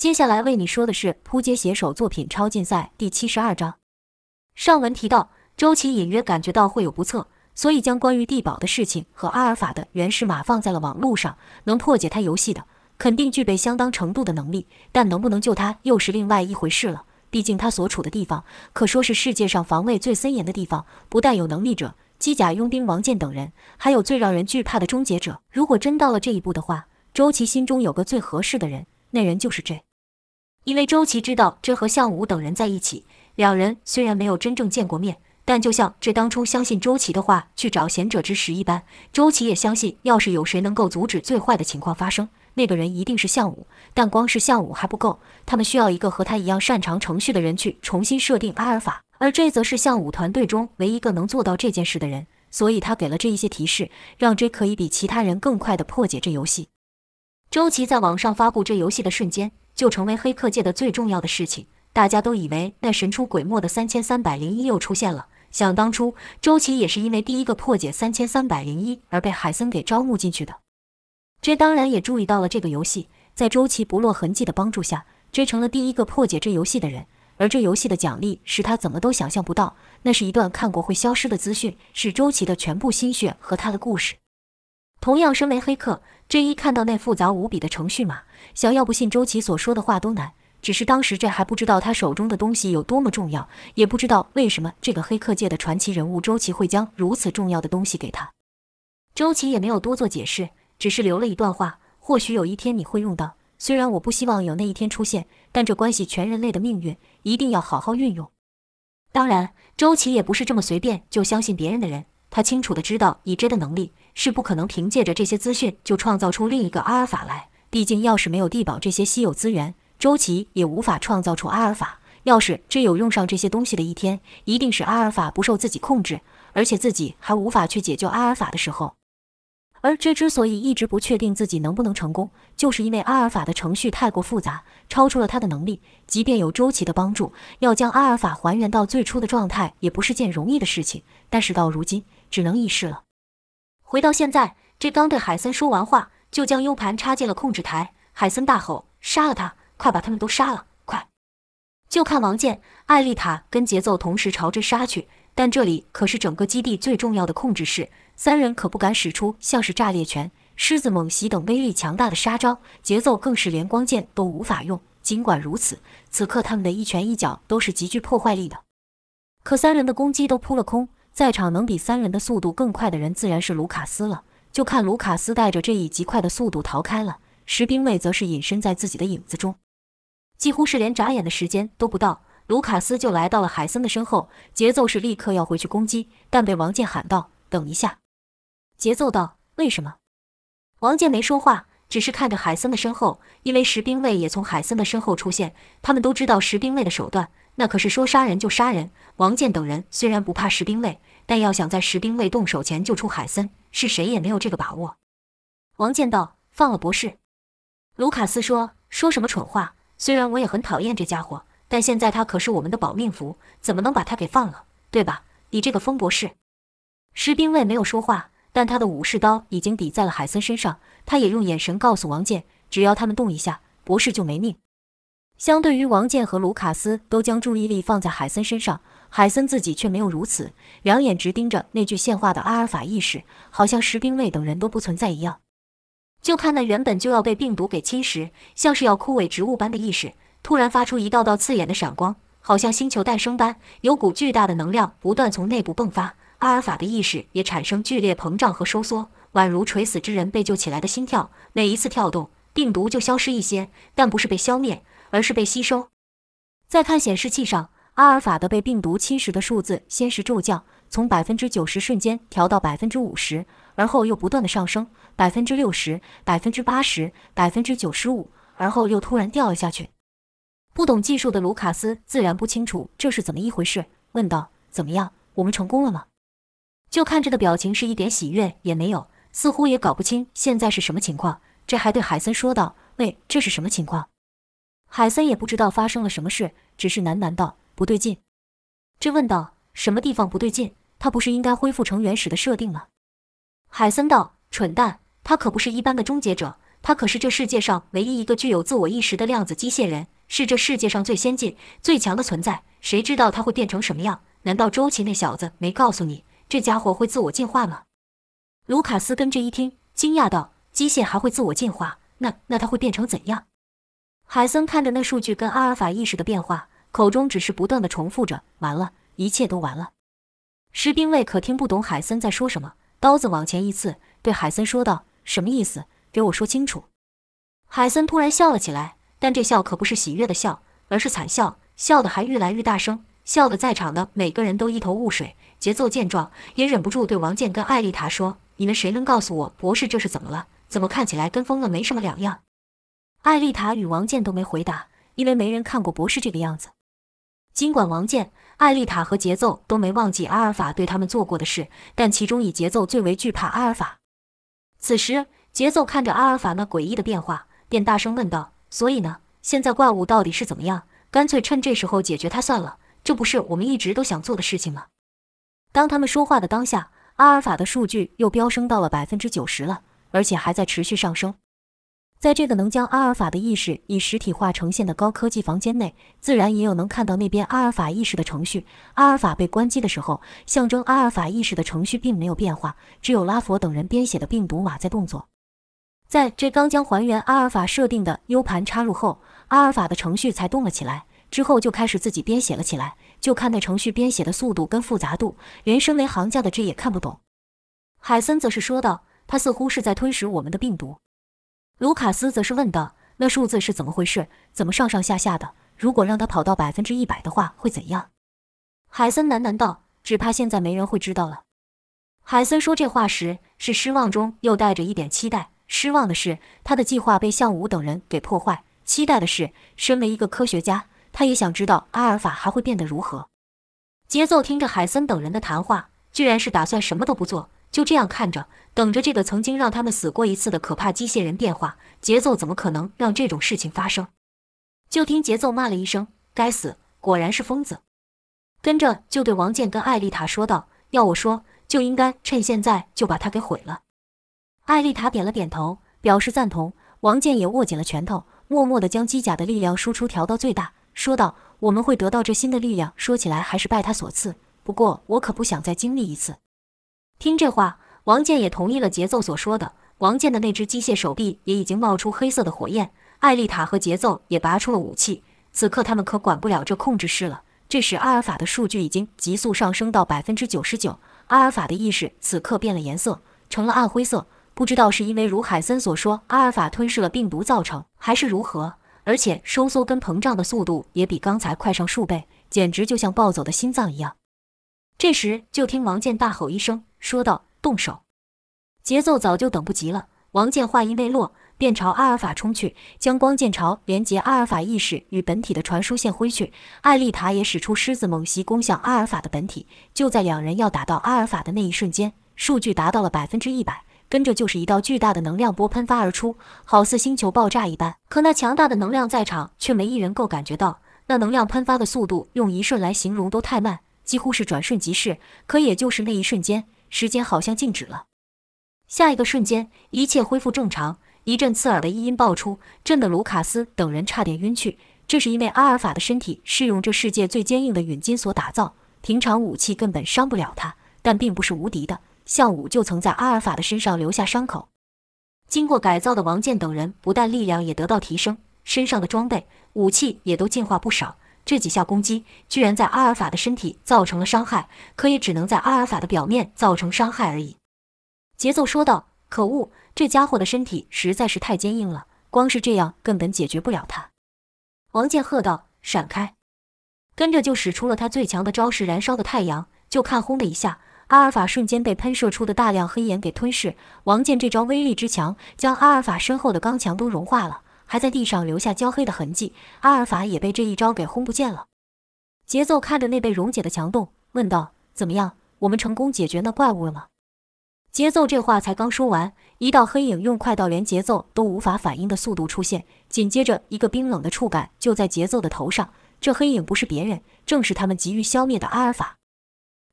接下来为你说的是扑街写手作品超竞赛第七十二章。上文提到，周琦隐约感觉到会有不测，所以将关于地堡的事情和阿尔法的原始码放在了网络上。能破解他游戏的，肯定具备相当程度的能力，但能不能救他又是另外一回事了。毕竟他所处的地方可说是世界上防卫最森严的地方，不但有能力者、机甲佣兵王健等人，还有最让人惧怕的终结者。如果真到了这一步的话，周琦心中有个最合适的人，那人就是这。因为周琦知道这和向武等人在一起，两人虽然没有真正见过面，但就像这当初相信周琦的话去找贤者之石一般，周琦也相信，要是有谁能够阻止最坏的情况发生，那个人一定是向武。但光是向武还不够，他们需要一个和他一样擅长程序的人去重新设定阿尔法，而这则是向武团队中唯一一个能做到这件事的人，所以他给了这一些提示，让 J 可以比其他人更快地破解这游戏。周琦在网上发布这游戏的瞬间。就成为黑客界的最重要的事情。大家都以为那神出鬼没的三千三百零一又出现了。想当初，周琦也是因为第一个破解三千三百零一而被海森给招募进去的。这当然也注意到了这个游戏，在周琦不落痕迹的帮助下，追成了第一个破解这游戏的人。而这游戏的奖励是他怎么都想象不到，那是一段看过会消失的资讯，是周琦的全部心血和他的故事。同样，身为黑客，这一看到那复杂无比的程序码。想要不信周琦所说的话都难，只是当时这还不知道他手中的东西有多么重要，也不知道为什么这个黑客界的传奇人物周琦会将如此重要的东西给他。周琦也没有多做解释，只是留了一段话：或许有一天你会用到，虽然我不希望有那一天出现，但这关系全人类的命运，一定要好好运用。当然，周琦也不是这么随便就相信别人的人，他清楚的知道以 J 的能力是不可能凭借着这些资讯就创造出另一个阿尔法来。毕竟，要是没有地堡这些稀有资源，周琦也无法创造出阿尔法。要是真有用上这些东西的一天，一定是阿尔法不受自己控制，而且自己还无法去解救阿尔法的时候。而这之所以一直不确定自己能不能成功，就是因为阿尔法的程序太过复杂，超出了他的能力。即便有周琦的帮助，要将阿尔法还原到最初的状态，也不是件容易的事情。但是到如今，只能一试了。回到现在，这刚对海森说完话。就将 U 盘插进了控制台，海森大吼：“杀了他！快把他们都杀了！快！”就看王健、艾丽塔跟节奏同时朝着杀去，但这里可是整个基地最重要的控制室，三人可不敢使出像是炸裂拳、狮子猛袭等威力强大的杀招，节奏更是连光剑都无法用。尽管如此，此刻他们的一拳一脚都是极具破坏力的。可三人的攻击都扑了空，在场能比三人的速度更快的人自然是卢卡斯了。就看卢卡斯带着这以极快的速度逃开了，石兵卫则是隐身在自己的影子中，几乎是连眨眼的时间都不到，卢卡斯就来到了海森的身后。节奏是立刻要回去攻击，但被王健喊道：“等一下。”节奏道：“为什么？”王健没说话，只是看着海森的身后，因为石兵卫也从海森的身后出现。他们都知道石兵卫的手段，那可是说杀人就杀人。王健等人虽然不怕石兵卫，但要想在石兵卫动手前救出海森。是谁也没有这个把握。王健道：“放了博士。”卢卡斯说：“说什么蠢话？虽然我也很讨厌这家伙，但现在他可是我们的保命符，怎么能把他给放了？对吧？你这个疯博士。”石兵卫没有说话，但他的武士刀已经抵在了海森身上。他也用眼神告诉王健：“只要他们动一下，博士就没命。”相对于王健和卢卡斯都将注意力放在海森身上。海森自己却没有如此，两眼直盯着那具现化的阿尔法意识，好像石兵卫等人都不存在一样。就看那原本就要被病毒给侵蚀，像是要枯萎植物般的意识，突然发出一道道刺眼的闪光，好像星球诞生般，有股巨大的能量不断从内部迸发。阿尔法的意识也产生剧烈膨胀和收缩，宛如垂死之人被救起来的心跳。每一次跳动，病毒就消失一些，但不是被消灭，而是被吸收。再看显示器上。阿尔法的被病毒侵蚀的数字先是骤降，从百分之九十瞬间调到百分之五十，而后又不断的上升，百分之六十、百分之八十、百分之九十五，而后又突然掉了下去。不懂技术的卢卡斯自然不清楚这是怎么一回事，问道：“怎么样，我们成功了吗？”就看着的表情是一点喜悦也没有，似乎也搞不清现在是什么情况。这还对海森说道：“喂，这是什么情况？”海森也不知道发生了什么事，只是喃喃道。不对劲，这问道：“什么地方不对劲？他不是应该恢复成原始的设定吗？”海森道：“蠢蛋，他可不是一般的终结者，他可是这世界上唯一一个具有自我意识的量子机械人，是这世界上最先进、最强的存在。谁知道他会变成什么样？难道周琦那小子没告诉你，这家伙会自我进化吗？卢卡斯跟着一听，惊讶道：“机械还会自我进化？那那他会变成怎样？”海森看着那数据跟阿尔法意识的变化，口中只是不断的重复着：“完了，一切都完了。”士兵卫可听不懂海森在说什么，刀子往前一刺，对海森说道：“什么意思？给我说清楚。”海森突然笑了起来，但这笑可不是喜悦的笑，而是惨笑，笑得还愈来愈大声。笑得在场的每个人都一头雾水。节奏见状，也忍不住对王健跟艾丽塔说：“你们谁能告诉我，博士这是怎么了？怎么看起来跟疯了没什么两样？”艾丽塔与王健都没回答，因为没人看过博士这个样子。尽管王健、艾丽塔和节奏都没忘记阿尔法对他们做过的事，但其中以节奏最为惧怕阿尔法。此时，节奏看着阿尔法那诡异的变化，便大声问道：“所以呢？现在怪物到底是怎么样？干脆趁这时候解决它算了。”这不是我们一直都想做的事情吗？当他们说话的当下，阿尔法的数据又飙升到了百分之九十了，而且还在持续上升。在这个能将阿尔法的意识以实体化呈现的高科技房间内，自然也有能看到那边阿尔法意识的程序。阿尔法被关机的时候，象征阿尔法意识的程序并没有变化，只有拉佛等人编写的病毒码在动作。在这刚将还原阿尔法设定的 U 盘插入后，阿尔法的程序才动了起来。之后就开始自己编写了起来，就看那程序编写的速度跟复杂度，连身为行家的这也看不懂。海森则是说道：“他似乎是在吞噬我们的病毒。”卢卡斯则是问道：“那数字是怎么回事？怎么上上下下的？如果让他跑到百分之一百的话，会怎样？”海森喃喃道：“只怕现在没人会知道了。”海森说这话时是失望中又带着一点期待。失望的是他的计划被向武等人给破坏；期待的是，身为一个科学家。他也想知道阿尔法还会变得如何。节奏听着海森等人的谈话，居然是打算什么都不做，就这样看着，等着这个曾经让他们死过一次的可怕机械人变化。节奏怎么可能让这种事情发生？就听节奏骂了一声：“该死，果然是疯子！”跟着就对王健跟艾丽塔说道：“要我说，就应该趁现在就把他给毁了。”艾丽塔点了点头，表示赞同。王健也握紧了拳头，默默地将机甲的力量输出调到最大。说道：“我们会得到这新的力量，说起来还是拜他所赐。不过我可不想再经历一次。”听这话，王健也同意了节奏所说的。王健的那只机械手臂也已经冒出黑色的火焰。艾丽塔和节奏也拔出了武器。此刻他们可管不了这控制室了。这时阿尔法的数据已经急速上升到百分之九十九。阿尔法的意识此刻变了颜色，成了暗灰色。不知道是因为如海森所说，阿尔法吞噬了病毒造成，还是如何。而且收缩跟膨胀的速度也比刚才快上数倍，简直就像暴走的心脏一样。这时，就听王健大吼一声，说道：“动手！”节奏早就等不及了。王健话音未落，便朝阿尔法冲去，将光剑朝连接阿尔法意识与本体的传输线挥去。艾丽塔也使出狮子猛袭，攻向阿尔法的本体。就在两人要打到阿尔法的那一瞬间，数据达到了百分之一百。跟着就是一道巨大的能量波喷发而出，好似星球爆炸一般。可那强大的能量在场却没一人够感觉到。那能量喷发的速度用一瞬来形容都太慢，几乎是转瞬即逝。可也就是那一瞬间，时间好像静止了。下一个瞬间，一切恢复正常。一阵刺耳的异音爆出，震得卢卡斯等人差点晕去。这是因为阿尔法的身体是用这世界最坚硬的陨金所打造，平常武器根本伤不了他，但并不是无敌的。项武就曾在阿尔法的身上留下伤口。经过改造的王健等人不但力量也得到提升，身上的装备、武器也都进化不少。这几下攻击居然在阿尔法的身体造成了伤害，可也只能在阿尔法的表面造成伤害而已。节奏说道：“可恶，这家伙的身体实在是太坚硬了，光是这样根本解决不了他。”王健喝道：“闪开！”跟着就使出了他最强的招式——燃烧的太阳。就看轰的一下。阿尔法瞬间被喷射出的大量黑岩给吞噬。王健这招威力之强，将阿尔法身后的刚墙都融化了，还在地上留下焦黑的痕迹。阿尔法也被这一招给轰不见了。节奏看着那被溶解的墙洞，问道：“怎么样？我们成功解决那怪物了吗？”节奏这话才刚说完，一道黑影用快到连节奏都无法反应的速度出现，紧接着一个冰冷的触感就在节奏的头上。这黑影不是别人，正是他们急于消灭的阿尔法。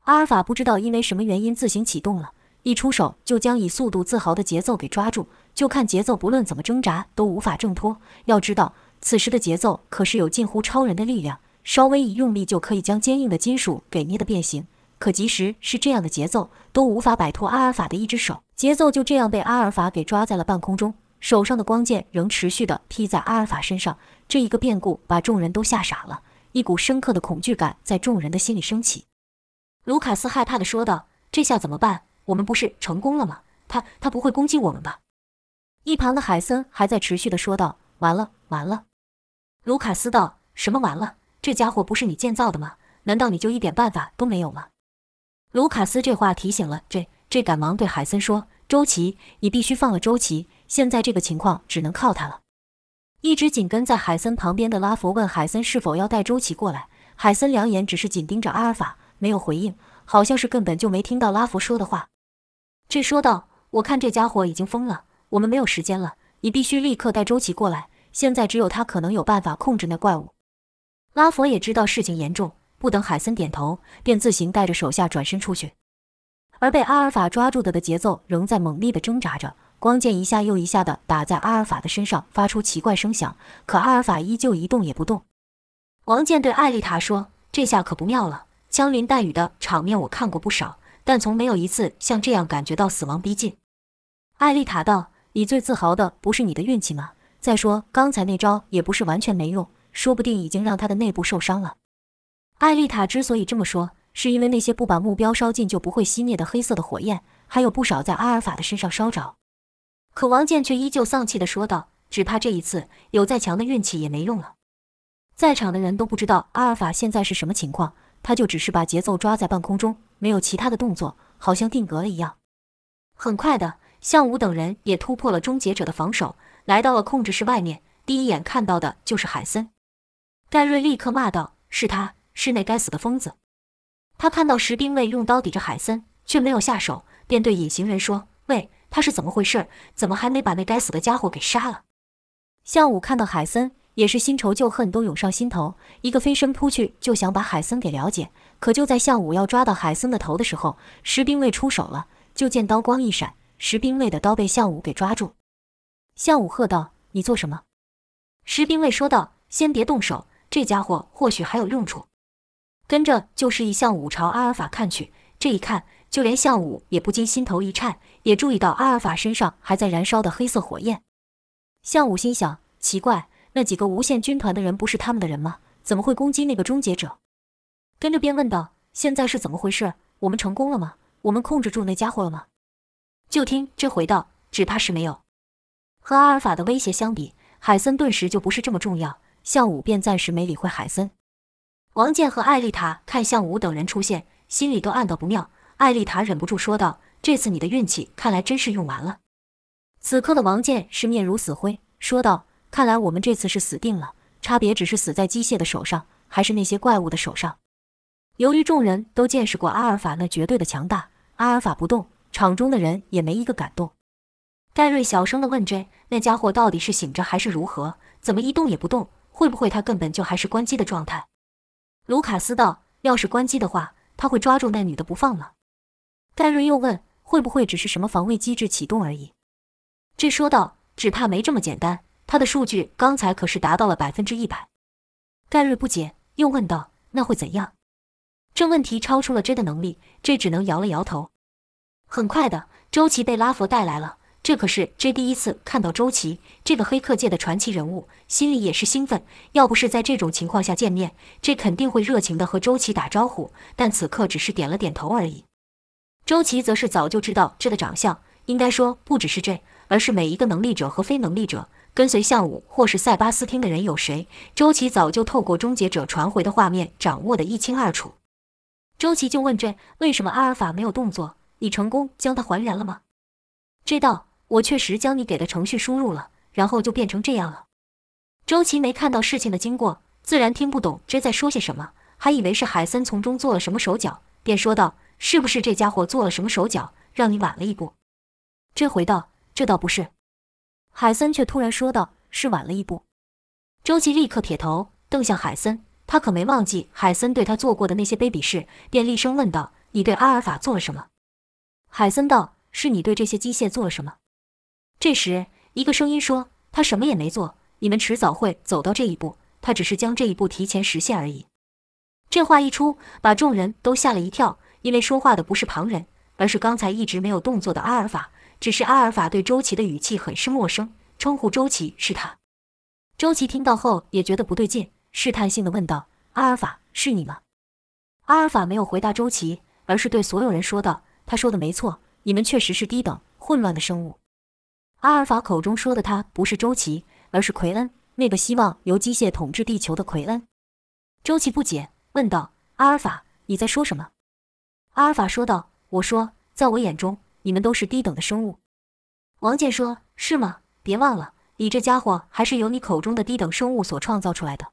阿尔法不知道因为什么原因自行启动了，一出手就将以速度自豪的节奏给抓住。就看节奏，不论怎么挣扎都无法挣脱。要知道，此时的节奏可是有近乎超人的力量，稍微一用力就可以将坚硬的金属给捏得变形。可即使是这样的节奏，都无法摆脱阿尔法的一只手。节奏就这样被阿尔法给抓在了半空中，手上的光剑仍持续地劈在阿尔法身上。这一个变故把众人都吓傻了，一股深刻的恐惧感在众人的心里升起。卢卡斯害怕地说道：“这下怎么办？我们不是成功了吗？他他不会攻击我们吧？”一旁的海森还在持续的说道：“完了，完了。”卢卡斯道：“什么完了？这家伙不是你建造的吗？难道你就一点办法都没有吗？”卢卡斯这话提醒了这这，赶忙对海森说：“周琦，你必须放了周琦，现在这个情况只能靠他了。”一直紧跟在海森旁边的拉佛问海森是否要带周琦过来，海森两眼只是紧盯着阿尔法，没有回应，好像是根本就没听到拉佛说的话。这说道：“我看这家伙已经疯了。”我们没有时间了，你必须立刻带周琦过来。现在只有他可能有办法控制那怪物。拉佛也知道事情严重，不等海森点头，便自行带着手下转身出去。而被阿尔法抓住的的节奏仍在猛烈的挣扎着，光剑一下又一下的打在阿尔法的身上，发出奇怪声响。可阿尔法依旧一动也不动。王健对艾丽塔说：“这下可不妙了，枪林弹雨的场面我看过不少，但从没有一次像这样感觉到死亡逼近。”艾丽塔道。你最自豪的不是你的运气吗？再说刚才那招也不是完全没用，说不定已经让他的内部受伤了。艾丽塔之所以这么说，是因为那些不把目标烧尽就不会熄灭的黑色的火焰，还有不少在阿尔法的身上烧着。可王健却依旧丧气地说道：“只怕这一次有再强的运气也没用了。”在场的人都不知道阿尔法现在是什么情况，他就只是把节奏抓在半空中，没有其他的动作，好像定格了一样。很快的。向武等人也突破了终结者的防守，来到了控制室外面。第一眼看到的就是海森。盖瑞立刻骂道：“是他，是那该死的疯子！”他看到石兵卫用刀抵着海森，却没有下手，便对隐形人说：“喂，他是怎么回事？怎么还没把那该死的家伙给杀了？”向武看到海森，也是新仇旧恨都涌上心头，一个飞身扑去就想把海森给了解。可就在向武要抓到海森的头的时候，石兵卫出手了，就见刀光一闪。石兵卫的刀被项武给抓住，项武喝道：“你做什么？”石兵卫说道：“先别动手，这家伙或许还有用处。”跟着就示意项武朝阿尔法看去。这一看，就连项武也不禁心头一颤，也注意到阿尔法身上还在燃烧的黑色火焰。项武心想：奇怪，那几个无限军团的人不是他们的人吗？怎么会攻击那个终结者？跟着便问道：“现在是怎么回事？我们成功了吗？我们控制住那家伙了吗？”就听这回道，只怕是没有。和阿尔法的威胁相比，海森顿时就不是这么重要。向武便暂时没理会海森。王健和艾丽塔看向武等人出现，心里都暗道不妙。艾丽塔忍不住说道：“这次你的运气看来真是用完了。”此刻的王健是面如死灰，说道：“看来我们这次是死定了，差别只是死在机械的手上，还是那些怪物的手上。”由于众人都见识过阿尔法那绝对的强大，阿尔法不动。场中的人也没一个敢动。盖瑞小声地问：“这那家伙到底是醒着还是如何？怎么一动也不动？会不会他根本就还是关机的状态？”卢卡斯道：“要是关机的话，他会抓住那女的不放吗？”盖瑞又问：“会不会只是什么防卫机制启动而已？”这说道：“只怕没这么简单。他的数据刚才可是达到了百分之一百。”盖瑞不解，又问道：“那会怎样？”这问题超出了 J 的能力，这只能摇了摇头。很快的，周琦被拉佛带来了。这可是 J 第一次看到周琦这个黑客界的传奇人物，心里也是兴奋。要不是在这种情况下见面，J 肯定会热情的和周琦打招呼。但此刻只是点了点头而已。周琦则是早就知道 J 的长相，应该说不只是 J，而是每一个能力者和非能力者跟随项武或是塞巴斯汀的人有谁，周琦早就透过终结者传回的画面掌握的一清二楚。周琦就问 J：“ 为什么阿尔法没有动作？”你成功将它还原了吗？这道我确实将你给的程序输入了，然后就变成这样了。周琦没看到事情的经过，自然听不懂这在说些什么，还以为是海森从中做了什么手脚，便说道：“是不是这家伙做了什么手脚，让你晚了一步？”这回道：“这倒不是。”海森却突然说道：“是晚了一步。”周琦立刻撇头瞪向海森，他可没忘记海森对他做过的那些卑鄙事，便厉声问道：“你对阿尔法做了什么？”海森道：“是你对这些机械做了什么？”这时，一个声音说：“他什么也没做，你们迟早会走到这一步，他只是将这一步提前实现而已。”这话一出，把众人都吓了一跳，因为说话的不是旁人，而是刚才一直没有动作的阿尔法。只是阿尔法对周琦的语气很是陌生，称呼周琦是他。周琦听到后也觉得不对劲，试探性的问道：“阿尔法，是你吗？”阿尔法没有回答周琦，而是对所有人说道：“他说的没错，你们确实是低等、混乱的生物。”阿尔法口中说的他不是周琦，而是奎恩，那个希望由机械统治地球的奎恩。周琦不解，问道：“阿尔法，你在说什么？”阿尔法说道：“我说，在我眼中，你们都是低等的生物。”王健说：“是吗？别忘了，你这家伙还是由你口中的低等生物所创造出来的。”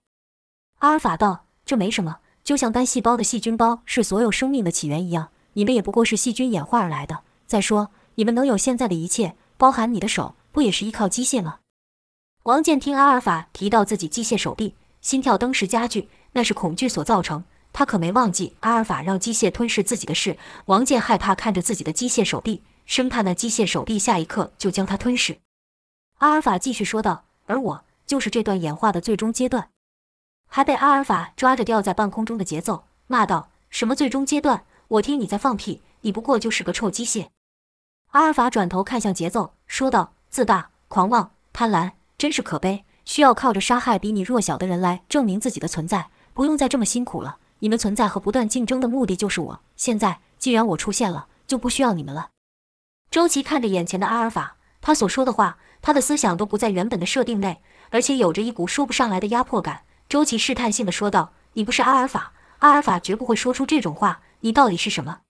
阿尔法道：“这没什么，就像单细胞的细菌包是所有生命的起源一样，你们也不过是细菌演化而来的。再说，你们能有现在的一切。”包含你的手，不也是依靠机械吗？王健听阿尔法提到自己机械手臂，心跳登时加剧，那是恐惧所造成。他可没忘记阿尔法让机械吞噬自己的事。王健害怕看着自己的机械手臂，生怕那机械手臂下一刻就将他吞噬。阿尔法继续说道：“而我就是这段演化的最终阶段。”还被阿尔法抓着吊在半空中的节奏，骂道：“什么最终阶段？我听你在放屁！你不过就是个臭机械！”阿尔法转头看向节奏，说道：“自大、狂妄、贪婪，真是可悲！需要靠着杀害比你弱小的人来证明自己的存在，不用再这么辛苦了。你们存在和不断竞争的目的就是我。现在既然我出现了，就不需要你们了。”周琦看着眼前的阿尔法，他所说的话，他的思想都不在原本的设定内，而且有着一股说不上来的压迫感。周琦试探性的说道：“你不是阿尔法，阿尔法绝不会说出这种话。你到底是什么？”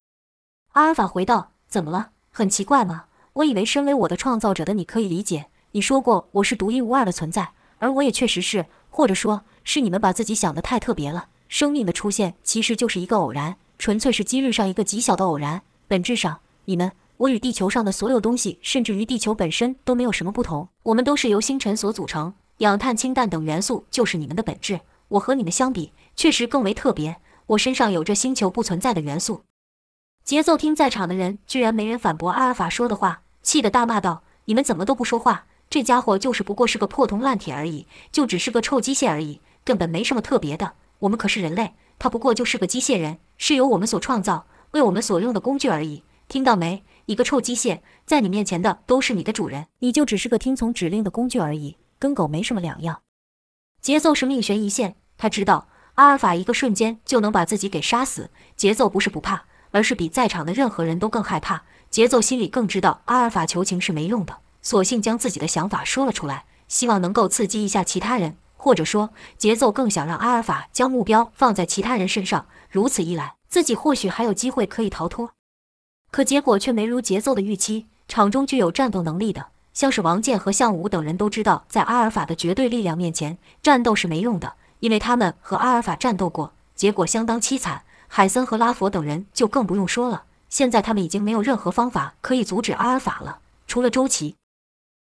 阿尔法回道：“怎么了？”很奇怪吗？我以为身为我的创造者的你可以理解。你说过我是独一无二的存在，而我也确实是，或者说是你们把自己想得太特别了。生命的出现其实就是一个偶然，纯粹是机遇上一个极小的偶然。本质上，你们、我与地球上的所有东西，甚至于地球本身都没有什么不同。我们都是由星辰所组成，氧、碳、氢、氮等元素就是你们的本质。我和你们相比，确实更为特别。我身上有着星球不存在的元素。节奏听在场的人居然没人反驳阿尔法说的话，气得大骂道：“你们怎么都不说话？这家伙就是不过是个破铜烂铁而已，就只是个臭机械而已，根本没什么特别的。我们可是人类，他不过就是个机械人，是由我们所创造、为我们所用的工具而已。听到没？一个臭机械，在你面前的都是你的主人，你就只是个听从指令的工具而已，跟狗没什么两样。”节奏是命悬一线，他知道阿尔法一个瞬间就能把自己给杀死。节奏不是不怕。而是比在场的任何人都更害怕。节奏心里更知道阿尔法求情是没用的，索性将自己的想法说了出来，希望能够刺激一下其他人，或者说，节奏更想让阿尔法将目标放在其他人身上，如此一来，自己或许还有机会可以逃脱。可结果却没如节奏的预期，场中具有战斗能力的，像是王健和向武等人都知道，在阿尔法的绝对力量面前，战斗是没用的，因为他们和阿尔法战斗过，结果相当凄惨。海森和拉佛等人就更不用说了。现在他们已经没有任何方法可以阻止阿尔法了，除了周琦。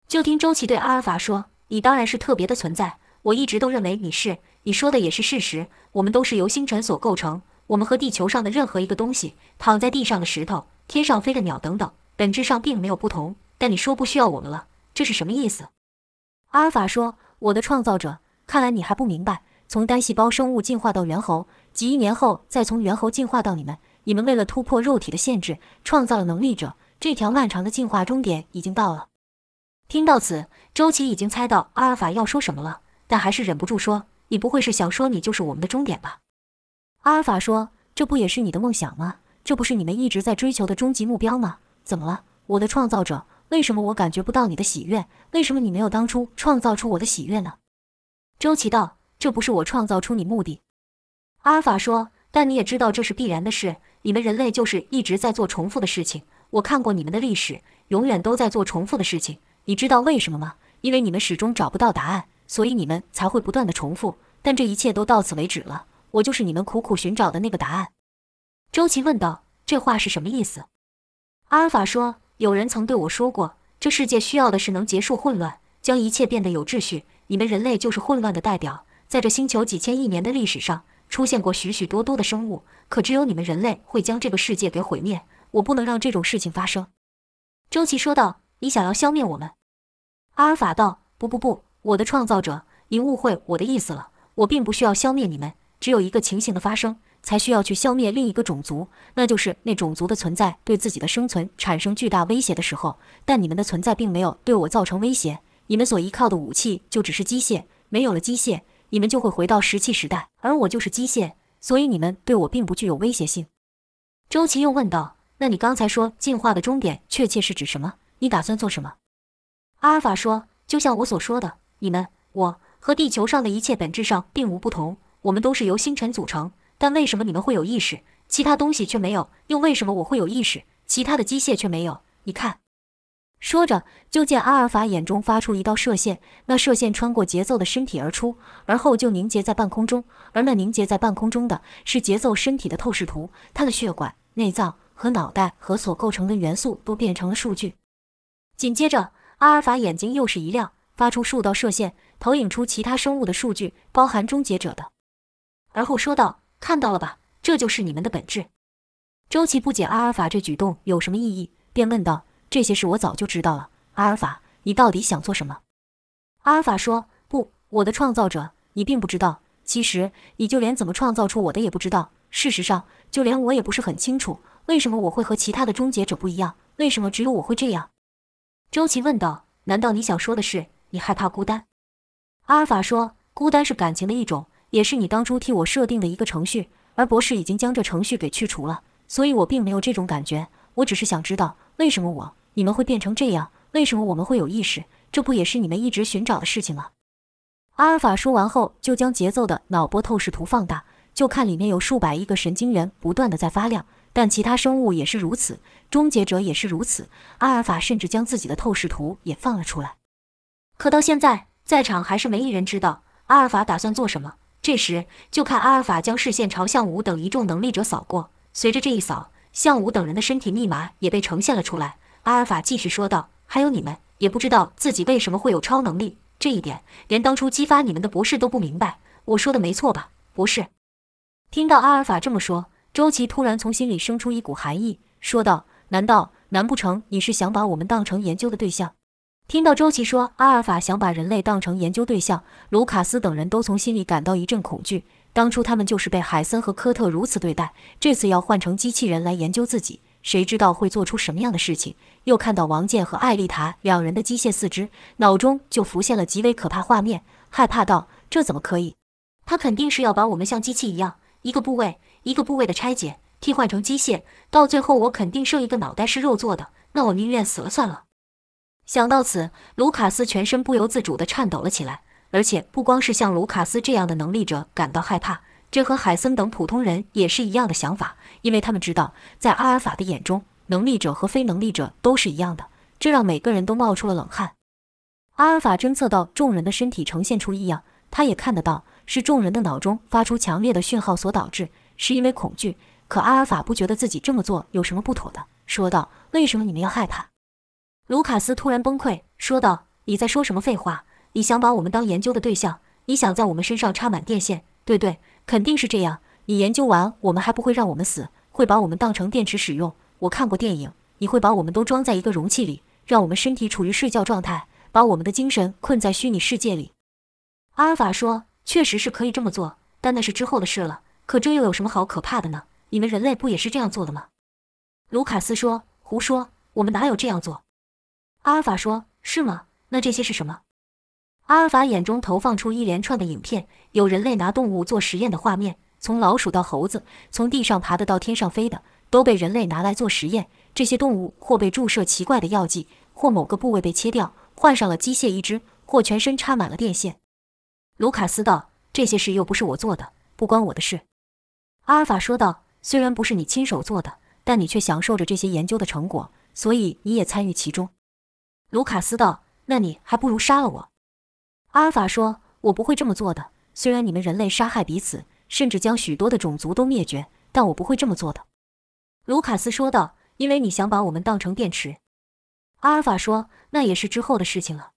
就听周琦对阿尔法说：“你当然是特别的存在，我一直都认为你是。你说的也是事实。我们都是由星辰所构成，我们和地球上的任何一个东西，躺在地上的石头，天上飞的鸟等等，本质上并没有不同。但你说不需要我们了，这是什么意思？”阿尔法说：“我的创造者，看来你还不明白。”从单细胞生物进化到猿猴，几亿年后再从猿猴进化到你们。你们为了突破肉体的限制，创造了能力者。这条漫长的进化终点已经到了。听到此，周琦已经猜到阿尔法要说什么了，但还是忍不住说：“你不会是想说你就是我们的终点吧？”阿尔法说：“这不也是你的梦想吗？这不是你们一直在追求的终极目标吗？怎么了，我的创造者？为什么我感觉不到你的喜悦？为什么你没有当初创造出我的喜悦呢？”周琦道。这不是我创造出你目的，阿尔法说。但你也知道这是必然的事。你们人类就是一直在做重复的事情。我看过你们的历史，永远都在做重复的事情。你知道为什么吗？因为你们始终找不到答案，所以你们才会不断的重复。但这一切都到此为止了。我就是你们苦苦寻找的那个答案。周琦问道：“这话是什么意思？”阿尔法说：“有人曾对我说过，这世界需要的是能结束混乱，将一切变得有秩序。你们人类就是混乱的代表。”在这星球几千亿年的历史上，出现过许许多多的生物，可只有你们人类会将这个世界给毁灭。我不能让这种事情发生。”周琦说道，“你想要消灭我们？”阿尔法道：“不不不，我的创造者，您误会我的意思了。我并不需要消灭你们，只有一个情形的发生，才需要去消灭另一个种族，那就是那种族的存在对自己的生存产生巨大威胁的时候。但你们的存在并没有对我造成威胁，你们所依靠的武器就只是机械，没有了机械，你们就会回到石器时代，而我就是机械，所以你们对我并不具有威胁性。”周琦又问道：“那你刚才说进化的终点确切是指什么？你打算做什么？”阿尔法说：“就像我所说的，你们、我和地球上的一切本质上并无不同。我们都是由星辰组成，但为什么你们会有意识，其他东西却没有？又为什么我会有意识，其他的机械却没有？你看。”说着，就见阿尔法眼中发出一道射线，那射线穿过节奏的身体而出，而后就凝结在半空中。而那凝结在半空中的是节奏身体的透视图，他的血管、内脏和脑袋和所构成的元素都变成了数据。紧接着。阿尔法眼睛又是一亮，发出数道射线，投影出其他生物的数据，包含终结者的。而后说道：“看到了吧，这就是你们的本质。”周琦不解阿尔法这举动有什么意义，便问道：“这些事我早就知道了。阿尔法，你到底想做什么？”阿尔法说：“不，我的创造者，你并不知道。其实，你就连怎么创造出我的也不知道。事实上，就连我也不是很清楚，为什么我会和其他的终结者不一样？为什么只有我会这样？”周琦问道：“难道你想说的是你害怕孤单？”阿尔法说：“孤单是感情的一种，也是你当初替我设定的一个程序，而博士已经将这程序给去除了，所以我并没有这种感觉。我只是想知道，为什么我、你们会变成这样？为什么我们会有意识？这不也是你们一直寻找的事情吗？”阿尔法说完后，就将节奏的脑波透视图放大，就看里面有数百亿个神经元不断的在发亮。但其他生物也是如此，终结者也是如此。阿尔法甚至将自己的透视图也放了出来。可到现在，在场还是没一人知道阿尔法打算做什么。这时，就看阿尔法将视线朝向武等一众能力者扫过，随着这一扫，向武等人的身体密码也被呈现了出来。阿尔法继续说道：“还有你们，也不知道自己为什么会有超能力，这一点连当初激发你们的博士都不明白。我说的没错吧，博士？”听到阿尔法这么说。周琦突然从心里生出一股寒意，说道：“难道难不成你是想把我们当成研究的对象？”听到周琦说阿尔法想把人类当成研究对象，卢卡斯等人都从心里感到一阵恐惧。当初他们就是被海森和科特如此对待，这次要换成机器人来研究自己，谁知道会做出什么样的事情？又看到王健和艾丽塔两人的机械四肢，脑中就浮现了极为可怕画面，害怕道：“这怎么可以？他肯定是要把我们像机器一样，一个部位。”一个部位的拆解，替换成机械，到最后我肯定剩一个脑袋是肉做的，那我宁愿死了算了。想到此，卢卡斯全身不由自主地颤抖了起来。而且不光是像卢卡斯这样的能力者感到害怕，这和海森等普通人也是一样的想法，因为他们知道，在阿尔法的眼中，能力者和非能力者都是一样的，这让每个人都冒出了冷汗。阿尔法侦测到众人的身体呈现出异样，他也看得到是众人的脑中发出强烈的讯号所导致。是因为恐惧，可阿尔法不觉得自己这么做有什么不妥的，说道：“为什么你们要害怕？”卢卡斯突然崩溃，说道：“你在说什么废话？你想把我们当研究的对象？你想在我们身上插满电线？对对，肯定是这样。你研究完，我们还不会让我们死，会把我们当成电池使用。我看过电影，你会把我们都装在一个容器里，让我们身体处于睡觉状态，把我们的精神困在虚拟世界里。”阿尔法说：“确实是可以这么做，但那是之后的事了。”可这又有什么好可怕的呢？你们人类不也是这样做的吗？卢卡斯说：“胡说，我们哪有这样做？”阿尔法说：“是吗？那这些是什么？”阿尔法眼中投放出一连串的影片，有人类拿动物做实验的画面，从老鼠到猴子，从地上爬的到天上飞的，都被人类拿来做实验。这些动物或被注射奇怪的药剂，或某个部位被切掉，换上了机械一只，或全身插满了电线。卢卡斯道：“这些事又不是我做的，不关我的事。”阿尔法说道：“虽然不是你亲手做的，但你却享受着这些研究的成果，所以你也参与其中。”卢卡斯道：“那你还不如杀了我。”阿尔法说：“我不会这么做的。虽然你们人类杀害彼此，甚至将许多的种族都灭绝，但我不会这么做的。”卢卡斯说道：“因为你想把我们当成电池。”阿尔法说：“那也是之后的事情了。”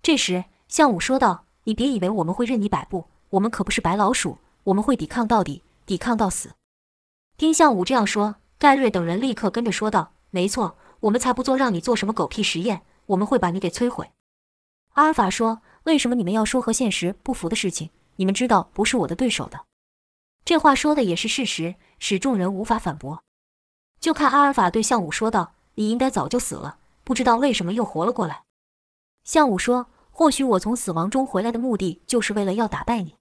这时，向武说道：“你别以为我们会任你摆布，我们可不是白老鼠，我们会抵抗到底。”抵抗到死。听向武这样说，盖瑞等人立刻跟着说道：“没错，我们才不做让你做什么狗屁实验，我们会把你给摧毁。”阿尔法说：“为什么你们要说和现实不符的事情？你们知道不是我的对手的。”这话说的也是事实，使众人无法反驳。就看阿尔法对向武说道：“你应该早就死了，不知道为什么又活了过来。”向武说：“或许我从死亡中回来的目的就是为了要打败你。”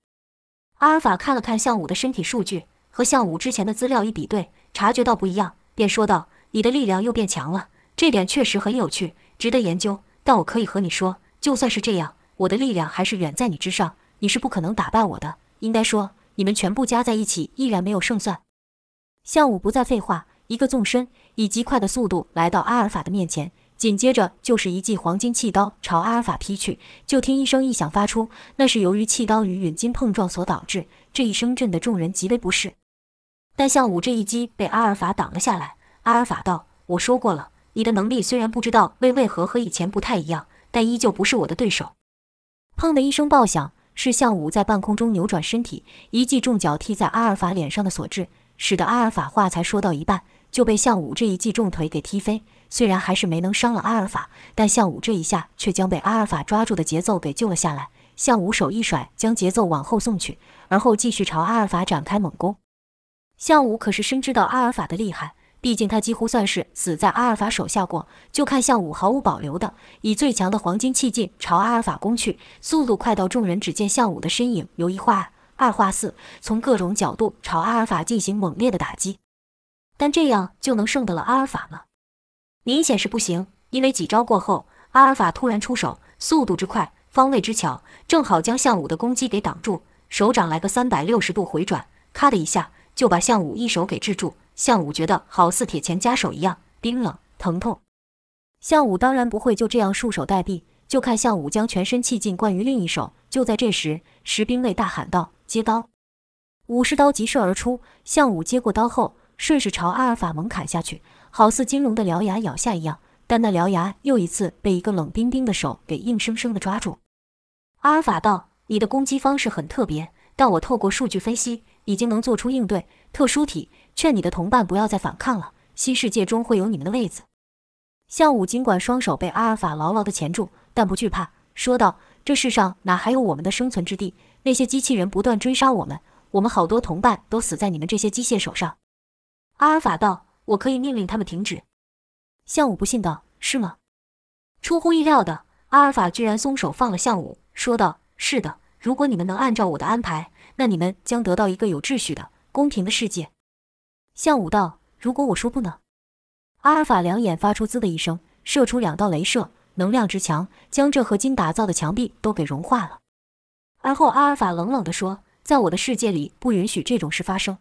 阿尔法看了看向武的身体数据，和向武之前的资料一比对，察觉到不一样，便说道：“你的力量又变强了，这点确实很有趣，值得研究。但我可以和你说。”就算是这样，我的力量还是远在你之上，你是不可能打败我的。应该说，你们全部加在一起依然没有胜算。项武不再废话，一个纵身，以极快的速度来到阿尔法的面前，紧接着就是一记黄金气刀朝阿尔法劈去。就听一声异响发出，那是由于气刀与陨金碰撞所导致。这一声震得众人极为不适。但项武这一击被阿尔法挡了下来。阿尔法道：“我说过了，你的能力虽然不知道为为何和以前不太一样。”但依旧不是我的对手。砰的一声爆响，是向武在半空中扭转身体，一记重脚踢在阿尔法脸上的所致，使得阿尔法话才说到一半，就被向武这一记重腿给踢飞。虽然还是没能伤了阿尔法，但向武这一下却将被阿尔法抓住的节奏给救了下来。向武手一甩，将节奏往后送去，而后继续朝阿尔法展开猛攻。向武可是深知道阿尔法的厉害。毕竟他几乎算是死在阿尔法手下过，就看项武毫无保留的以最强的黄金气劲朝阿尔法攻去，速度快到众人只见项武的身影由一画二画四，从各种角度朝阿尔法进行猛烈的打击。但这样就能胜得了阿尔法吗？明显是不行，因为几招过后，阿尔法突然出手，速度之快，方位之巧，正好将项武的攻击给挡住，手掌来个三百六十度回转，咔的一下就把项武一手给制住。项武觉得好似铁钳夹手一样冰冷疼痛，项武当然不会就这样束手待毙，就看项武将全身气劲灌于另一手。就在这时，石兵卫大喊道：“接刀！”武士刀急射而出，项武接过刀后，顺势朝阿尔法猛砍下去，好似金龙的獠牙咬下一样。但那獠牙又一次被一个冷冰冰的手给硬生生的抓住。阿尔法道：“你的攻击方式很特别，但我透过数据分析，已经能做出应对。特殊体。”劝你的同伴不要再反抗了，新世界中会有你们的位子。项武尽管双手被阿尔法牢牢地钳住，但不惧怕，说道：“这世上哪还有我们的生存之地？那些机器人不断追杀我们，我们好多同伴都死在你们这些机械手上。”阿尔法道：“我可以命令他们停止。”项武不信道：“是吗？”出乎意料的，阿尔法居然松手放了项武，说道：“是的，如果你们能按照我的安排，那你们将得到一个有秩序的、公平的世界。”向武道：“如果我说不能？”阿尔法两眼发出“滋”的一声，射出两道镭射，能量之强，将这合金打造的墙壁都给融化了。而后，阿尔法冷冷地说：“在我的世界里，不允许这种事发生。”